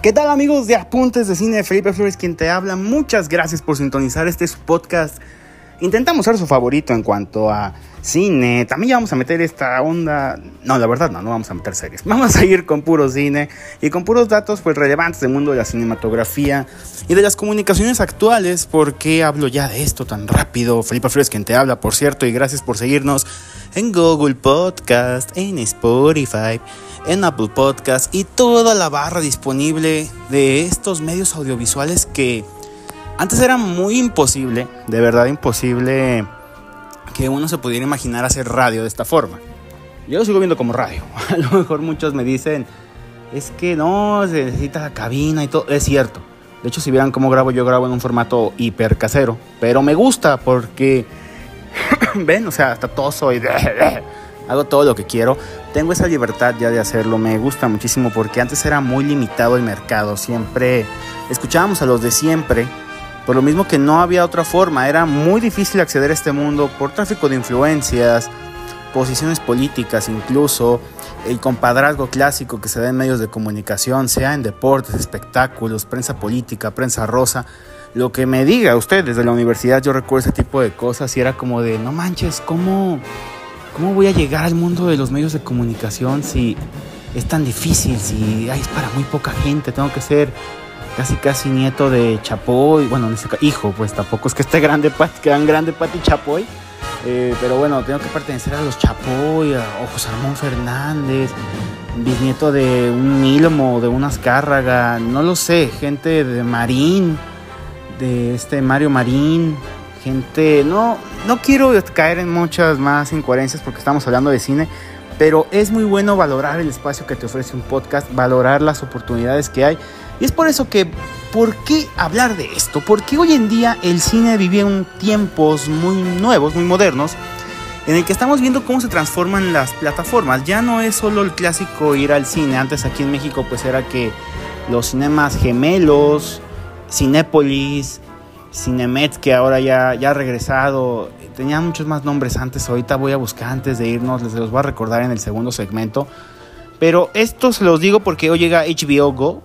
¿Qué tal amigos de Apuntes de Cine? Felipe Flores quien te habla. Muchas gracias por sintonizar este podcast. Intentamos ser su favorito en cuanto a cine. También ya vamos a meter esta onda. No, la verdad no, no vamos a meter series. Vamos a ir con puro cine y con puros datos pues relevantes del mundo de la cinematografía y de las comunicaciones actuales. ¿Por qué hablo ya de esto tan rápido? Felipe Flores quien te habla, por cierto, y gracias por seguirnos en Google Podcast, en Spotify, en Apple Podcast y toda la barra disponible de estos medios audiovisuales que antes era muy imposible, de verdad imposible que uno se pudiera imaginar hacer radio de esta forma. Yo lo sigo viendo como radio. A lo mejor muchos me dicen, es que no, se necesita la cabina y todo. Es cierto. De hecho, si vieran cómo grabo, yo grabo en un formato hiper casero. Pero me gusta porque, ven, o sea, hasta todo soy... Hago todo lo que quiero. Tengo esa libertad ya de hacerlo. Me gusta muchísimo porque antes era muy limitado el mercado. Siempre escuchábamos a los de siempre por lo mismo que no había otra forma, era muy difícil acceder a este mundo por tráfico de influencias, posiciones políticas incluso, el compadrazgo clásico que se da en medios de comunicación, sea en deportes, espectáculos, prensa política, prensa rosa. Lo que me diga usted desde la universidad, yo recuerdo ese tipo de cosas y era como de, no manches, ¿cómo, cómo voy a llegar al mundo de los medios de comunicación si es tan difícil, si es para muy poca gente, tengo que ser casi casi nieto de Chapoy, bueno, hijo, pues tampoco es que esté grande, tan grande Pati Chapoy, eh, pero bueno, tengo que pertenecer a los Chapoy, a José Ramón Fernández, bisnieto de un Milmo, de una Azcárraga, no lo sé, gente de Marín, de este Mario Marín, gente, no, no quiero caer en muchas más incoherencias porque estamos hablando de cine, pero es muy bueno valorar el espacio que te ofrece un podcast, valorar las oportunidades que hay y es por eso que, ¿por qué hablar de esto? Porque hoy en día el cine vive en tiempos muy nuevos, muy modernos, en el que estamos viendo cómo se transforman las plataformas. Ya no es solo el clásico ir al cine. Antes aquí en México pues era que los cinemas gemelos, Cinépolis, Cinemet, que ahora ya, ya ha regresado, tenía muchos más nombres antes. Ahorita voy a buscar antes de irnos, les los voy a recordar en el segundo segmento. Pero esto se los digo porque hoy llega HBO Go,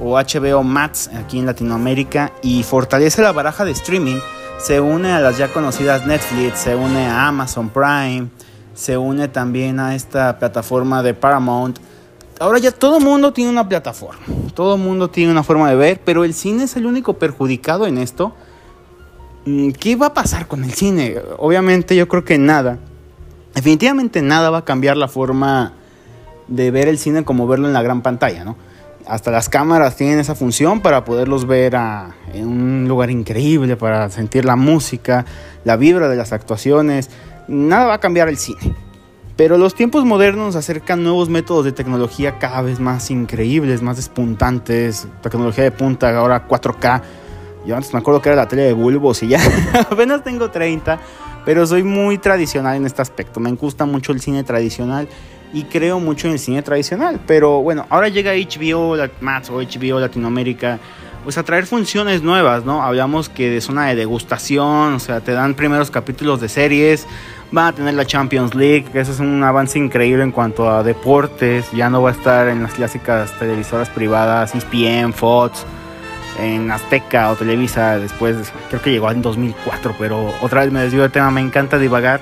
o HBO Max aquí en Latinoamérica y fortalece la baraja de streaming. Se une a las ya conocidas Netflix, se une a Amazon Prime, se une también a esta plataforma de Paramount. Ahora ya todo el mundo tiene una plataforma, todo el mundo tiene una forma de ver, pero el cine es el único perjudicado en esto. Mm, ¿Qué va a pasar con el cine? Obviamente yo creo que nada. Definitivamente nada va a cambiar la forma de ver el cine como verlo en la gran pantalla, ¿no? Hasta las cámaras tienen esa función para poderlos ver en un lugar increíble, para sentir la música, la vibra de las actuaciones. Nada va a cambiar el cine. Pero los tiempos modernos acercan nuevos métodos de tecnología cada vez más increíbles, más despuntantes. Tecnología de punta, ahora 4K. Yo antes me acuerdo que era la tele de bulbos y ya apenas tengo 30, pero soy muy tradicional en este aspecto. Me gusta mucho el cine tradicional y creo mucho en cine tradicional. Pero bueno, ahora llega HBO Max o HBO Latinoamérica. Pues a traer funciones nuevas, ¿no? Hablamos que de zona de degustación, o sea, te dan primeros capítulos de series, van a tener la Champions League, que eso es un avance increíble en cuanto a deportes, ya no va a estar en las clásicas televisoras privadas, ESPN, Fox, en Azteca o Televisa, después creo que llegó en 2004, pero otra vez me desvío del tema, me encanta divagar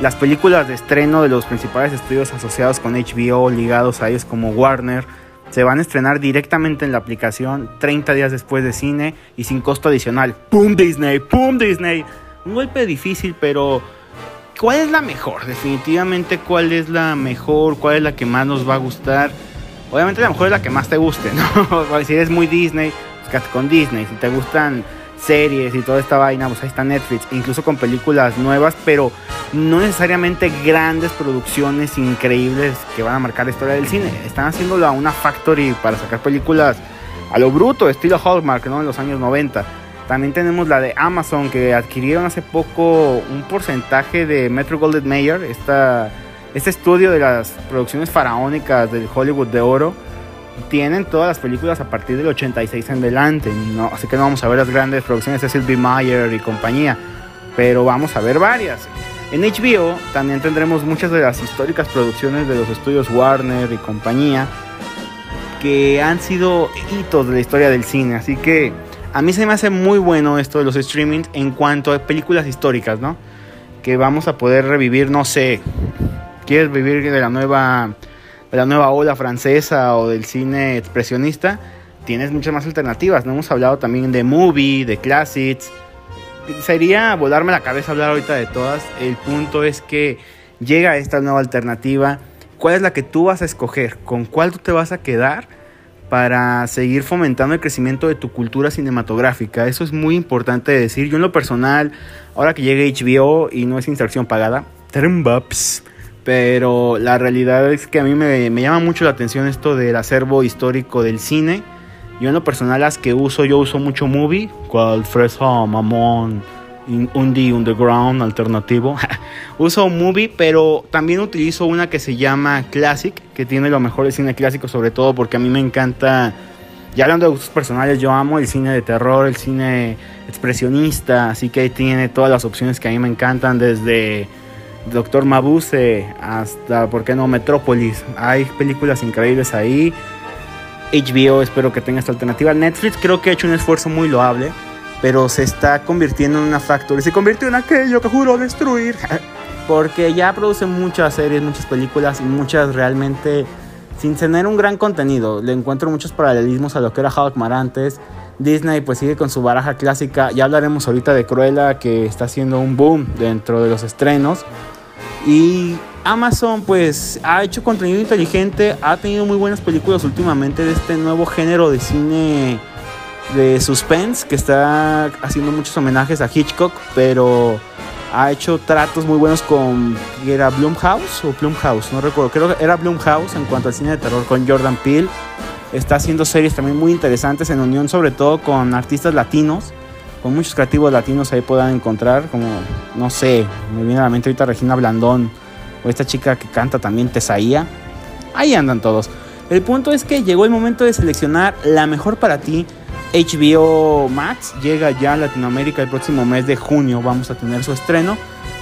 las películas de estreno de los principales estudios asociados con HBO, ligados a ellos como Warner, se van a estrenar directamente en la aplicación 30 días después de cine y sin costo adicional. ¡Pum Disney! ¡Pum Disney! Un golpe difícil, pero ¿cuál es la mejor? Definitivamente, ¿cuál es la mejor? ¿Cuál es la que más nos va a gustar? Obviamente la mejor es la que más te guste, ¿no? si eres muy Disney, pues con Disney. Si te gustan series y toda esta vaina, pues ahí está Netflix, incluso con películas nuevas, pero no necesariamente grandes producciones increíbles que van a marcar la historia del cine. Están haciéndolo a una factory para sacar películas a lo bruto, estilo Hallmark, ¿no? En los años 90. También tenemos la de Amazon que adquirieron hace poco un porcentaje de Metro Goldwyn Mayer, esta, este estudio de las producciones faraónicas del Hollywood de oro tienen todas las películas a partir del 86 en adelante, ¿no? así que no vamos a ver las grandes producciones de Sylvie Meyer y compañía, pero vamos a ver varias. En HBO también tendremos muchas de las históricas producciones de los estudios Warner y compañía. que han sido hitos de la historia del cine. Así que a mí se me hace muy bueno esto de los streamings en cuanto a películas históricas, ¿no? Que vamos a poder revivir, no sé, quieres vivir de la nueva la nueva ola francesa o del cine expresionista, tienes muchas más alternativas. No hemos hablado también de movie, de classics. Sería volarme la cabeza hablar ahorita de todas. El punto es que llega esta nueva alternativa. ¿Cuál es la que tú vas a escoger? ¿Con cuál tú te vas a quedar? para seguir fomentando el crecimiento de tu cultura cinematográfica. Eso es muy importante decir. Yo en lo personal, ahora que llegue HBO y no es inserción pagada, pero la realidad es que a mí me, me, llama mucho la atención esto del acervo histórico del cine. Yo en lo personal las que uso, yo uso mucho movie, cual Fresa, Mamón, Indie Underground alternativo. Uso movie, pero también utilizo una que se llama Classic, que tiene lo mejor del cine clásico, sobre todo porque a mí me encanta. Ya hablando de gustos personales, yo amo el cine de terror, el cine expresionista, así que ahí tiene todas las opciones que a mí me encantan, desde Doctor Mabuse hasta, ¿por qué no?, Metrópolis. Hay películas increíbles ahí. HBO, espero que tenga esta alternativa. Netflix creo que ha hecho un esfuerzo muy loable pero se está convirtiendo en una factory. Se convirtió en aquello que juró destruir. Porque ya produce muchas series, muchas películas y muchas realmente sin tener un gran contenido. Le encuentro muchos paralelismos a lo que era Hawkman antes. Disney pues sigue con su baraja clásica. Ya hablaremos ahorita de Cruella que está haciendo un boom dentro de los estrenos. Y Amazon pues ha hecho contenido inteligente, ha tenido muy buenas películas últimamente de este nuevo género de cine de suspense que está haciendo muchos homenajes a Hitchcock, pero ha hecho tratos muy buenos con era Blumhouse o Blumhouse, no recuerdo, creo que era Blumhouse en cuanto al cine de terror con Jordan Peele. Está haciendo series también muy interesantes en unión sobre todo con artistas latinos, con muchos creativos latinos ahí puedan encontrar, como no sé, me viene a la mente ahorita Regina Blandón o esta chica que canta también Tesaía. Ahí andan todos. El punto es que llegó el momento de seleccionar la mejor para ti HBO Max llega ya a Latinoamérica el próximo mes de junio. Vamos a tener su estreno.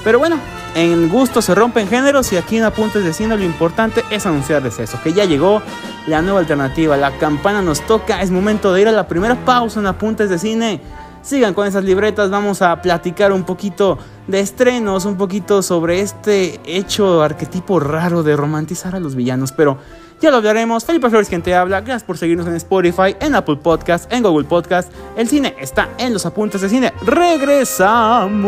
Pero bueno, en gusto se rompen géneros y aquí en Apuntes de Cine lo importante es anunciarles eso, que ya llegó la nueva alternativa, la campana nos toca, es momento de ir a la primera pausa en Apuntes de Cine. Sigan con esas libretas, vamos a platicar un poquito de estrenos, un poquito sobre este hecho arquetipo raro de romantizar a los villanos, pero ya lo hablaremos. Felipe Flores quien te habla. Gracias por seguirnos en Spotify, en Apple Podcast, en Google Podcast. El cine está en los apuntes de cine. Regresamos.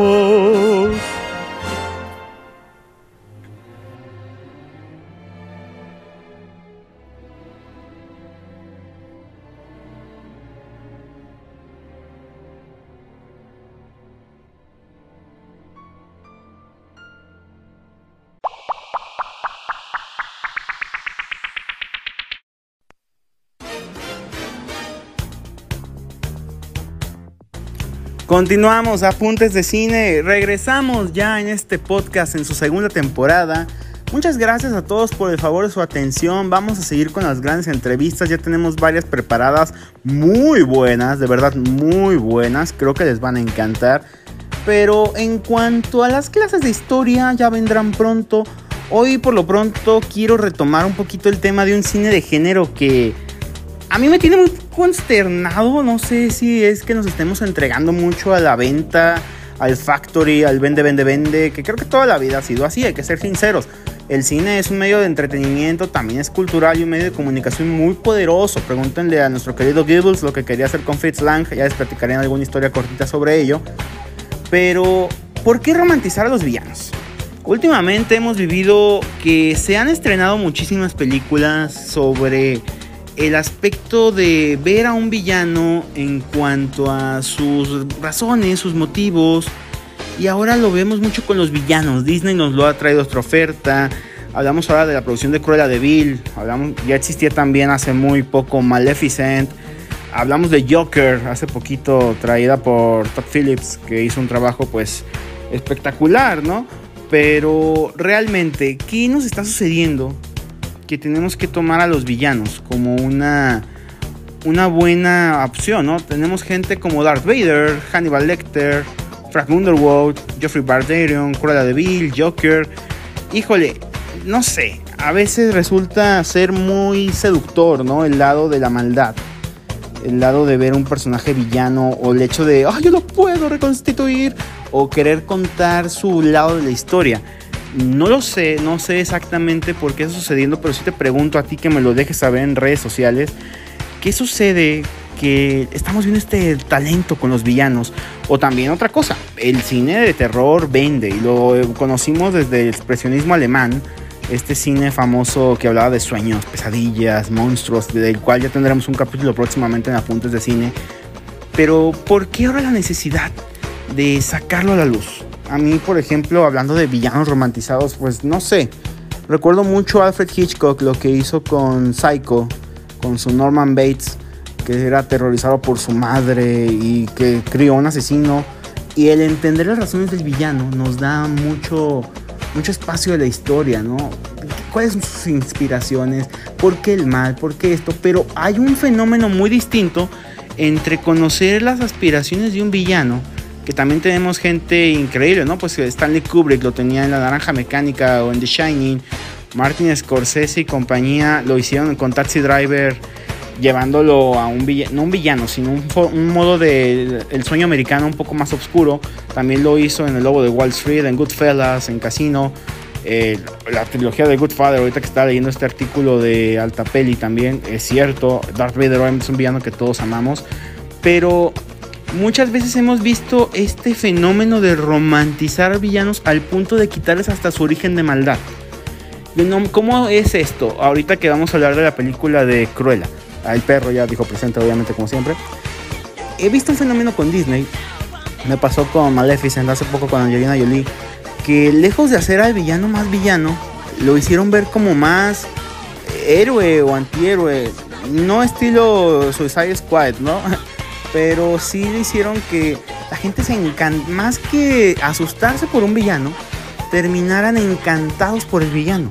Continuamos, apuntes de cine. Regresamos ya en este podcast en su segunda temporada. Muchas gracias a todos por el favor de su atención. Vamos a seguir con las grandes entrevistas. Ya tenemos varias preparadas muy buenas, de verdad muy buenas. Creo que les van a encantar. Pero en cuanto a las clases de historia, ya vendrán pronto. Hoy por lo pronto quiero retomar un poquito el tema de un cine de género que a mí me tiene muy consternado. No sé si es que nos estemos entregando mucho a la venta, al factory, al vende, vende, vende, que creo que toda la vida ha sido así, hay que ser sinceros. El cine es un medio de entretenimiento, también es cultural y un medio de comunicación muy poderoso. Pregúntenle a nuestro querido Gibbons lo que quería hacer con Fritz Lang, ya les platicaré en alguna historia cortita sobre ello. Pero, ¿por qué romantizar a los villanos? Últimamente hemos vivido que se han estrenado muchísimas películas sobre el aspecto de ver a un villano en cuanto a sus razones, sus motivos. Y ahora lo vemos mucho con los villanos. Disney nos lo ha traído otra oferta. Hablamos ahora de la producción de Cruella de Vil. Hablamos, ya existía también hace muy poco Maleficent. Hablamos de Joker hace poquito traída por Todd Phillips que hizo un trabajo pues espectacular, ¿no? Pero realmente, ¿qué nos está sucediendo que tenemos que tomar a los villanos como una, una buena opción, ¿no? Tenemos gente como Darth Vader, Hannibal Lecter, Frank Underwood, Geoffrey Bardarian, Cruella de Vil, Joker. Híjole, no sé, a veces resulta ser muy seductor, ¿no? El lado de la maldad. El lado de ver un personaje villano o el hecho de, ¡ay, yo lo puedo reconstituir! O querer contar su lado de la historia. No lo sé, no sé exactamente por qué está sucediendo, pero sí te pregunto a ti que me lo dejes saber en redes sociales. ¿Qué sucede que estamos viendo este talento con los villanos. O también otra cosa, el cine de terror vende y lo conocimos desde el expresionismo alemán, este cine famoso que hablaba de sueños, pesadillas, monstruos, del cual ya tendremos un capítulo próximamente en Apuntes de Cine. Pero ¿por qué ahora la necesidad de sacarlo a la luz? A mí, por ejemplo, hablando de villanos romantizados, pues no sé. Recuerdo mucho Alfred Hitchcock lo que hizo con Psycho, con su Norman Bates que era aterrorizado por su madre y que crió un asesino. Y el entender las razones del villano nos da mucho, mucho espacio de la historia, ¿no? ¿Cuáles son sus inspiraciones? ¿Por qué el mal? ¿Por qué esto? Pero hay un fenómeno muy distinto entre conocer las aspiraciones de un villano, que también tenemos gente increíble, ¿no? Pues Stanley Kubrick lo tenía en La Naranja Mecánica o en The Shining, Martin Scorsese y compañía lo hicieron con Taxi Driver llevándolo a un villano, no un villano, sino un, modo de el sueño americano un poco más oscuro. También lo hizo en El Lobo de Wall Street, en Goodfellas, en Casino. Eh, la trilogía de Goodfather, ahorita que estaba leyendo este artículo de Altapelli también, es cierto, Darth Vader es un villano que todos amamos, pero muchas veces hemos visto este fenómeno de romantizar villanos al punto de quitarles hasta su origen de maldad. ¿Cómo es esto? Ahorita que vamos a hablar de la película de Cruella. El perro ya dijo presente, obviamente, como siempre. He visto un fenómeno con Disney. Me pasó con Maleficent hace poco con Angelina Jolie. Que lejos de hacer al villano más villano, lo hicieron ver como más héroe o antihéroe. No estilo Suicide Squad, ¿no? Pero sí le hicieron que la gente se encanta. Más que asustarse por un villano, terminaran encantados por el villano.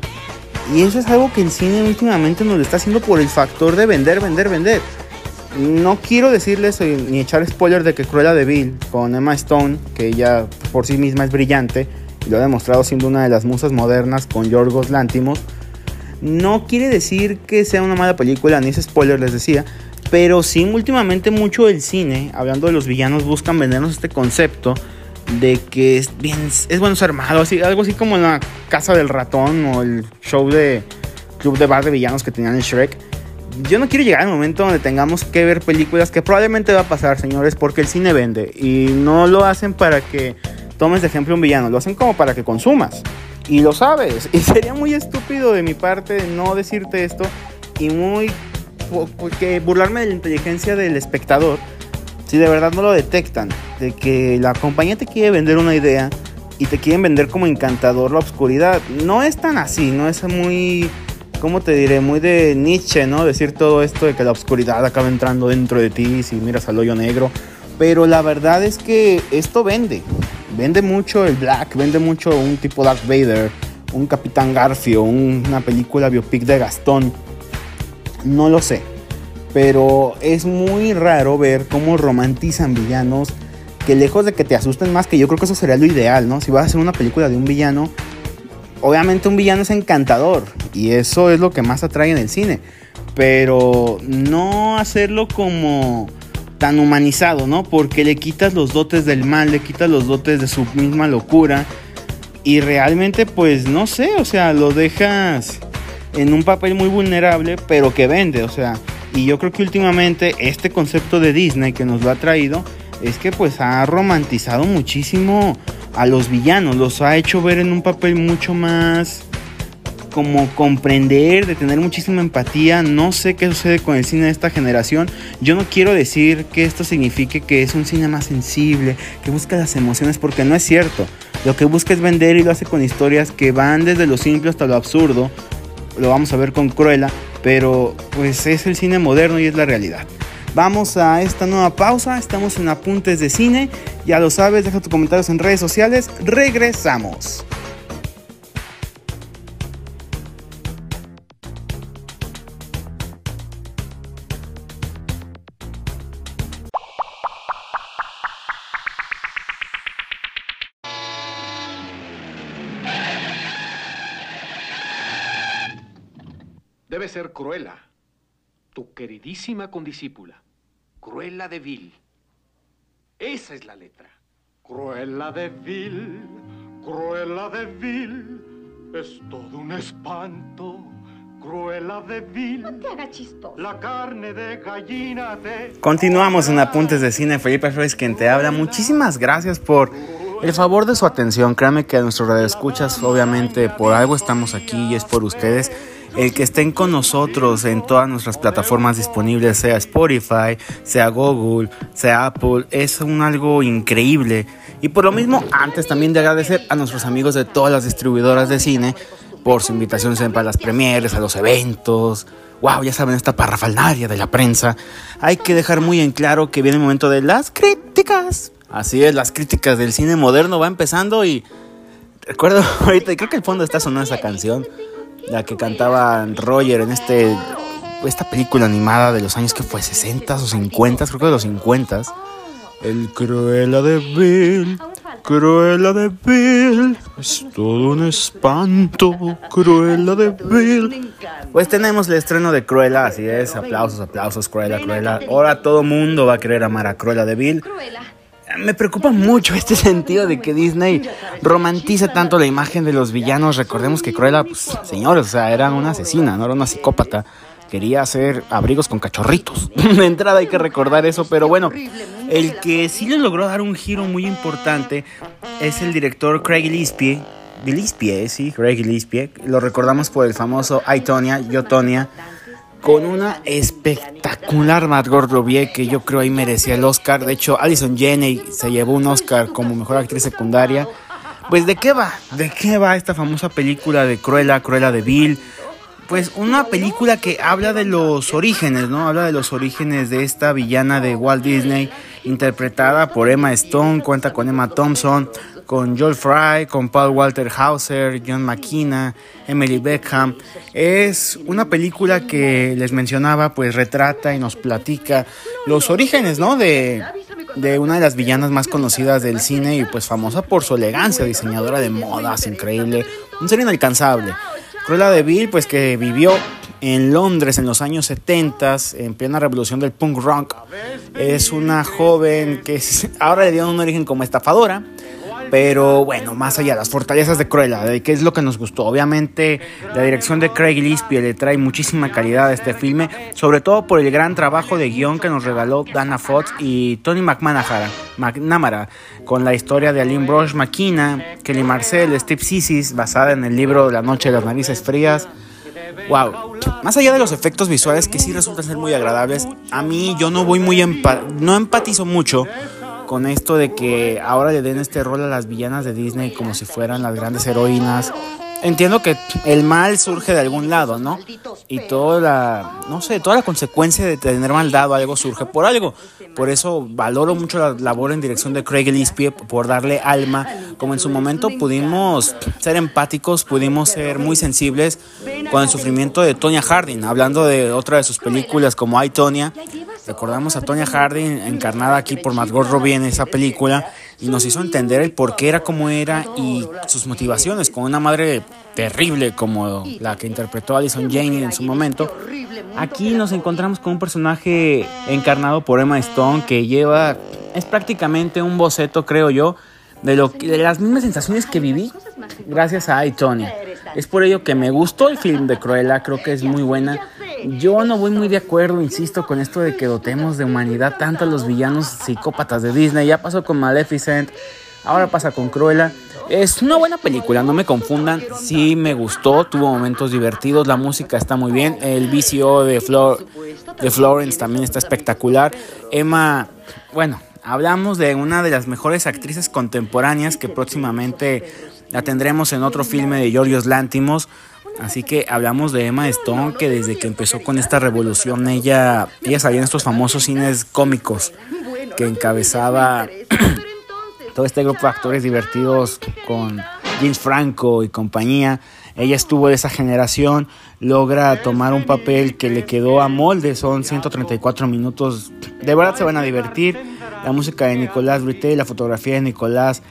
Y eso es algo que el cine últimamente nos lo está haciendo por el factor de vender, vender, vender. No quiero decirles eh, ni echar spoiler de que Cruella de Vil con Emma Stone, que ella por sí misma es brillante y lo ha demostrado siendo una de las musas modernas con Yorgos Lantimos, no quiere decir que sea una mala película, ni ese spoiler les decía, pero sí últimamente mucho el cine, hablando de los villanos, buscan vendernos este concepto de que es bueno ser malo, así, algo así como la casa del ratón o el show de club de bar de villanos que tenían en Shrek. Yo no quiero llegar al momento donde tengamos que ver películas que probablemente va a pasar, señores, porque el cine vende y no lo hacen para que tomes de ejemplo un villano, lo hacen como para que consumas. Y lo sabes, y sería muy estúpido de mi parte no decirte esto y muy porque burlarme de la inteligencia del espectador si de verdad no lo detectan, de que la compañía te quiere vender una idea y te quieren vender como encantador la oscuridad. No es tan así, no es muy, ¿cómo te diré? Muy de Nietzsche, ¿no? Decir todo esto de que la oscuridad acaba entrando dentro de ti si miras al hoyo negro. Pero la verdad es que esto vende. Vende mucho el Black, vende mucho un tipo Darth Vader, un Capitán Garfio, una película biopic de Gastón. No lo sé pero es muy raro ver cómo romantizan villanos que lejos de que te asusten más, que yo creo que eso sería lo ideal, ¿no? Si vas a hacer una película de un villano, obviamente un villano es encantador y eso es lo que más atrae en el cine, pero no hacerlo como tan humanizado, ¿no? Porque le quitas los dotes del mal, le quitas los dotes de su misma locura y realmente pues no sé, o sea, lo dejas en un papel muy vulnerable, pero que vende, o sea, y yo creo que últimamente este concepto de Disney que nos lo ha traído es que pues ha romantizado muchísimo a los villanos, los ha hecho ver en un papel mucho más como comprender, de tener muchísima empatía. No sé qué sucede con el cine de esta generación. Yo no quiero decir que esto signifique que es un cine más sensible, que busca las emociones, porque no es cierto. Lo que busca es vender y lo hace con historias que van desde lo simple hasta lo absurdo. Lo vamos a ver con Cruella, pero pues es el cine moderno y es la realidad. Vamos a esta nueva pausa, estamos en apuntes de cine, ya lo sabes, deja tus comentarios en redes sociales, regresamos. Ser Cruella, tu queridísima condiscípula. Cruella de Vil. Esa es la letra. Cruella de Vil, Cruella de Vil, es todo un espanto. Cruella de Vil. No te haga chistoso. La carne de gallina de... Continuamos en Apuntes de Cine. Felipe Flores quien te habla. Muchísimas gracias por el favor de su atención. Créanme que a nuestros escuchas, obviamente, por algo estamos aquí y es por ustedes. El que estén con nosotros en todas nuestras plataformas disponibles, sea Spotify, sea Google, sea Apple, es un algo increíble. Y por lo mismo, antes también de agradecer a nuestros amigos de todas las distribuidoras de cine por su invitación siempre a las premieres, a los eventos. Wow, ya saben, esta parrafalnaria de la prensa. Hay que dejar muy en claro que viene el momento de las críticas. Así es, las críticas del cine moderno va empezando y recuerdo ahorita, creo que el fondo está sonando esa canción, la que cantaba Roger en este esta película animada de los años que fue 60 o 50, creo que de los 50. El Cruella de Vil, Cruella de Vil, es todo un espanto, Cruella de Vil. Pues tenemos el estreno de Cruella, así es, aplausos, aplausos, Cruella, Cruella. Ahora todo mundo va a querer amar a Cruella de Vil. Me preocupa mucho este sentido de que Disney romantiza tanto la imagen de los villanos. Recordemos que Cruella, pues, señores, o sea, era una asesina, no era una psicópata. Quería hacer abrigos con cachorritos. De entrada hay que recordar eso, pero bueno, el que sí le logró dar un giro muy importante es el director Craig Gillespie. Gillespie, sí, Craig Gillespie. Lo recordamos por el famoso I, Tonya, Yo, Tonya con una espectacular Margot Robbie que yo creo ahí merecía el Oscar. De hecho, Alison Janney se llevó un Oscar como mejor actriz secundaria. Pues de qué va? ¿De qué va esta famosa película de Cruella, Cruella de Bill? Pues una película que habla de los orígenes, ¿no? Habla de los orígenes de esta villana de Walt Disney, interpretada por Emma Stone, cuenta con Emma Thompson, con Joel Fry, con Paul Walter Hauser, John McKenna, Emily Beckham. Es una película que les mencionaba, pues retrata y nos platica los orígenes, ¿no? De, de una de las villanas más conocidas del cine y pues famosa por su elegancia, diseñadora de modas, increíble, un ser inalcanzable. Cruella de Vil, pues que vivió en Londres en los años 70, en plena revolución del punk rock. Es una joven que ahora le dio un origen como estafadora. Pero bueno, más allá, las fortalezas de Cruella, de qué es lo que nos gustó. Obviamente, la dirección de Craig Gillespie le trae muchísima calidad a este filme, sobre todo por el gran trabajo de guion que nos regaló Dana Fox y Tony McNamara, con la historia de Aline Brosh McKenna, Kelly Marcel, Steve Sissis, basada en el libro La Noche de las Narices Frías. Wow, más allá de los efectos visuales que sí resultan ser muy agradables, a mí yo no voy muy empa no empatizo mucho con esto de que ahora le den este rol a las villanas de Disney como si fueran las grandes heroínas. Entiendo que el mal surge de algún lado, ¿no? Y toda la, no sé, toda la consecuencia de tener maldad o algo surge por algo. Por eso valoro mucho la labor en dirección de Craig Gillespie por darle alma. Como en su momento pudimos ser empáticos, pudimos ser muy sensibles con el sufrimiento de Tonya Harding, hablando de otra de sus películas como I, Tonya. Recordamos a Tonya Harding encarnada aquí por Margot Robbie en esa película y nos hizo entender el por qué era como era y sus motivaciones con una madre terrible como la que interpretó Alison Janney en su momento. Aquí nos encontramos con un personaje encarnado por Emma Stone que lleva es prácticamente un boceto, creo yo, de lo de las mismas sensaciones que viví gracias a I, Tonya. Es por ello que me gustó el film de Cruella, creo que es muy buena. Yo no voy muy de acuerdo, insisto, con esto de que dotemos de humanidad tanto a los villanos psicópatas de Disney. Ya pasó con Maleficent, ahora pasa con Cruella. Es una buena película, no me confundan. Sí me gustó, tuvo momentos divertidos, la música está muy bien. El VCO de, Flor de Florence también está espectacular. Emma, bueno, hablamos de una de las mejores actrices contemporáneas que próximamente la tendremos en otro filme de Giorgios Lántimos. Así que hablamos de Emma Stone, que desde que empezó con esta revolución, ella, ella salía en estos famosos cines cómicos que encabezaba todo este grupo de actores divertidos con James Franco y compañía. Ella estuvo de esa generación, logra tomar un papel que le quedó a molde, son 134 minutos. De verdad se van a divertir. La música de Nicolás Brité, la fotografía de Nicolás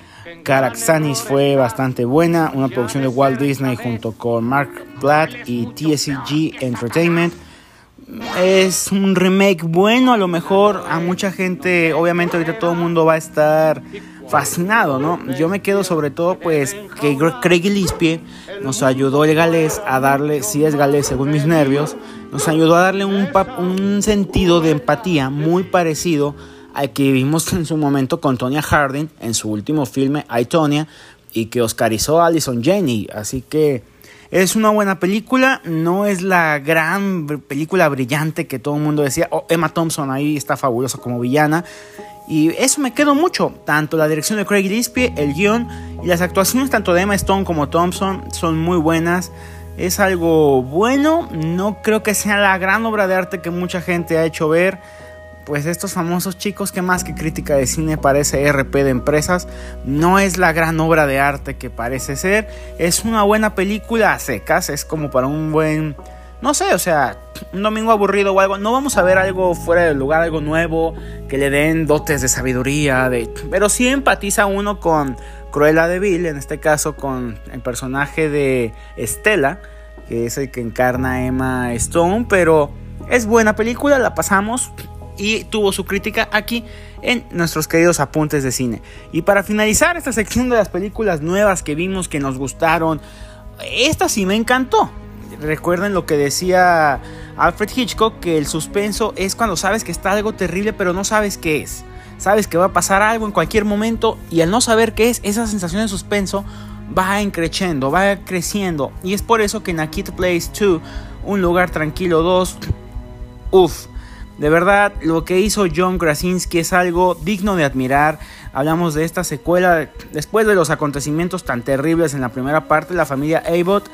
Caraxanis fue bastante buena, una producción de Walt Disney junto con Mark Platt y TSG Entertainment. Es un remake bueno, a lo mejor a mucha gente, obviamente ahorita todo el mundo va a estar fascinado, ¿no? Yo me quedo sobre todo pues que Craig Gillespie nos ayudó el galés a darle, si es galés según mis nervios, nos ayudó a darle un, un sentido de empatía muy parecido al que vimos en su momento con Tonya Harding en su último filme I, Tonya y que oscarizó a Alison Jenny, así que es una buena película, no es la gran película brillante que todo el mundo decía. Oh, Emma Thompson ahí está fabulosa como villana. Y eso me quedó mucho. Tanto la dirección de Craig Gillespie, el guion y las actuaciones tanto de Emma Stone como Thompson son muy buenas. Es algo bueno. No creo que sea la gran obra de arte que mucha gente ha hecho ver. Pues estos famosos chicos que más que crítica de cine parece RP de empresas. No es la gran obra de arte que parece ser. Es una buena película a secas. Es como para un buen no sé, o sea, un domingo aburrido o algo, no vamos a ver algo fuera del lugar, algo nuevo, que le den dotes de sabiduría, de... pero sí empatiza uno con Cruella de Vil, en este caso con el personaje de Estela, que es el que encarna Emma Stone, pero es buena película, la pasamos y tuvo su crítica aquí en nuestros queridos apuntes de cine. Y para finalizar esta sección de las películas nuevas que vimos que nos gustaron, esta sí me encantó recuerden lo que decía Alfred Hitchcock, que el suspenso es cuando sabes que está algo terrible pero no sabes qué es. Sabes que va a pasar algo en cualquier momento y al no saber qué es, esa sensación de suspenso va encreciendo, va creciendo. Y es por eso que en A Place 2, Un lugar tranquilo 2, uff, de verdad lo que hizo John Krasinski es algo digno de admirar. Hablamos de esta secuela después de los acontecimientos tan terribles en la primera parte, la familia Abbott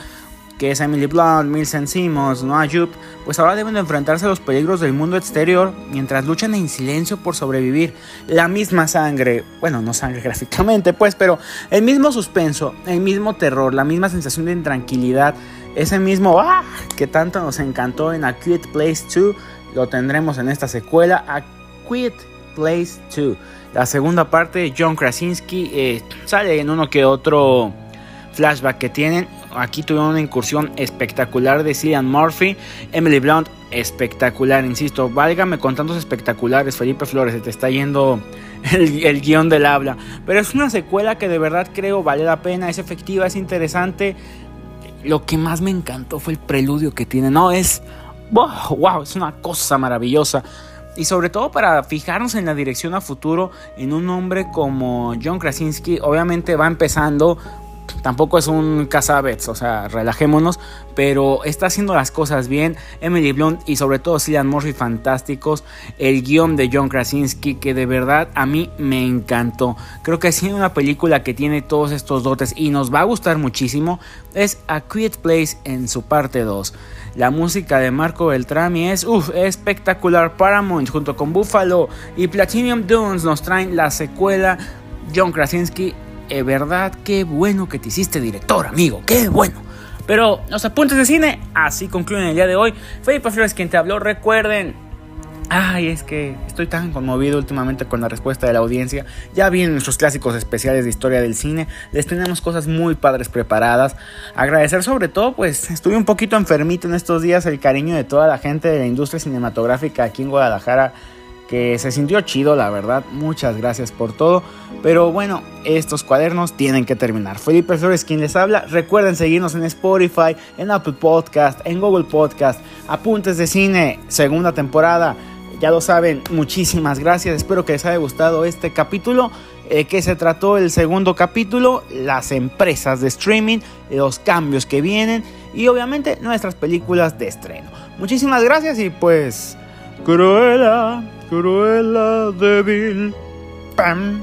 que es Emily Blunt, Millicent Simmons, Noah Jupe, pues ahora deben de enfrentarse a los peligros del mundo exterior mientras luchan en silencio por sobrevivir. La misma sangre, bueno, no sangre gráficamente, pues, pero el mismo suspenso, el mismo terror, la misma sensación de intranquilidad, ese mismo ah que tanto nos encantó en A Quiet Place 2, lo tendremos en esta secuela, A Quiet Place 2. La segunda parte, John Krasinski eh, sale en uno que otro flashback que tienen. Aquí tuvieron una incursión espectacular de Cillian Murphy, Emily Blunt, espectacular, insisto, válgame con tantos espectaculares, Felipe Flores, se te está yendo el, guion del habla, pero es una secuela que de verdad creo vale la pena, es efectiva, es interesante, lo que más me encantó fue el preludio que tiene, no, es, wow, es una cosa maravillosa. Y sobre todo para fijarnos en la dirección a futuro en un hombre como John Krasinski, obviamente va empezando Tampoco es un cazabets, o sea, relajémonos, pero está haciendo las cosas bien. Emily Blunt y sobre todo Cillian Murphy fantásticos. El guion de John Krasinski que de verdad a mí me encantó. Creo que siendo una película que tiene todos estos dotes y nos va a gustar muchísimo es A Quiet Place en su parte 2. La música de Marco Beltrami es espectacular. Paramount junto con Buffalo y Platinum Dunes nos traen la secuela John Krasinski es verdad, qué bueno que te hiciste director, amigo, qué bueno. Pero los apuntes de cine, así concluyen el día de hoy. Felipe Flores quien te habló, recuerden. Ay, es que estoy tan conmovido últimamente con la respuesta de la audiencia. Ya vienen nuestros clásicos especiales de historia del cine. Les tenemos cosas muy padres preparadas. Agradecer sobre todo, pues estuve un poquito enfermito en estos días el cariño de toda la gente de la industria cinematográfica aquí en Guadalajara se sintió chido, la verdad. Muchas gracias por todo. Pero bueno, estos cuadernos tienen que terminar. Felipe Flores quien les habla. Recuerden seguirnos en Spotify, en Apple Podcast, en Google Podcast. Apuntes de cine, segunda temporada. Ya lo saben, muchísimas gracias. Espero que les haya gustado este capítulo. Eh, que se trató el segundo capítulo, las empresas de streaming, los cambios que vienen y obviamente nuestras películas de estreno. Muchísimas gracias y pues... Cruella Cruella débil. Pam.